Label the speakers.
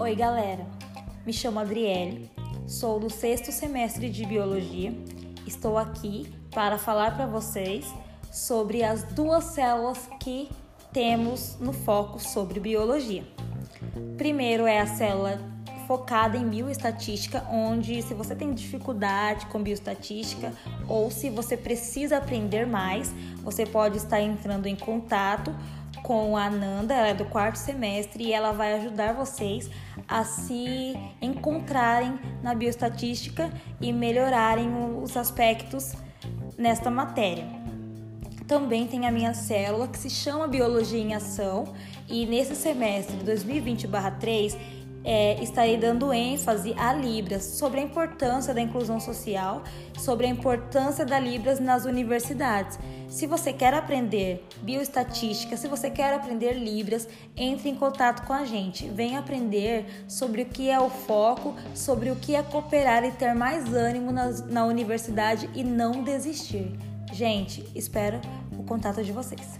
Speaker 1: Oi, galera. Me chamo Adriele, sou do sexto semestre de Biologia. Estou aqui para falar para vocês sobre as duas células que temos no foco sobre biologia. Primeiro é a célula focada em bioestatística, onde se você tem dificuldade com bioestatística ou se você precisa aprender mais, você pode estar entrando em contato com a Nanda, ela é do quarto semestre e ela vai ajudar vocês a se encontrarem na bioestatística e melhorarem os aspectos nesta matéria. Também tem a minha célula que se chama Biologia em Ação e nesse semestre 2020/3 é, estarei dando ênfase a Libras, sobre a importância da inclusão social, sobre a importância da Libras nas universidades. Se você quer aprender bioestatística, se você quer aprender Libras, entre em contato com a gente. Venha aprender sobre o que é o foco, sobre o que é cooperar e ter mais ânimo na, na universidade e não desistir. Gente, espero o contato de vocês.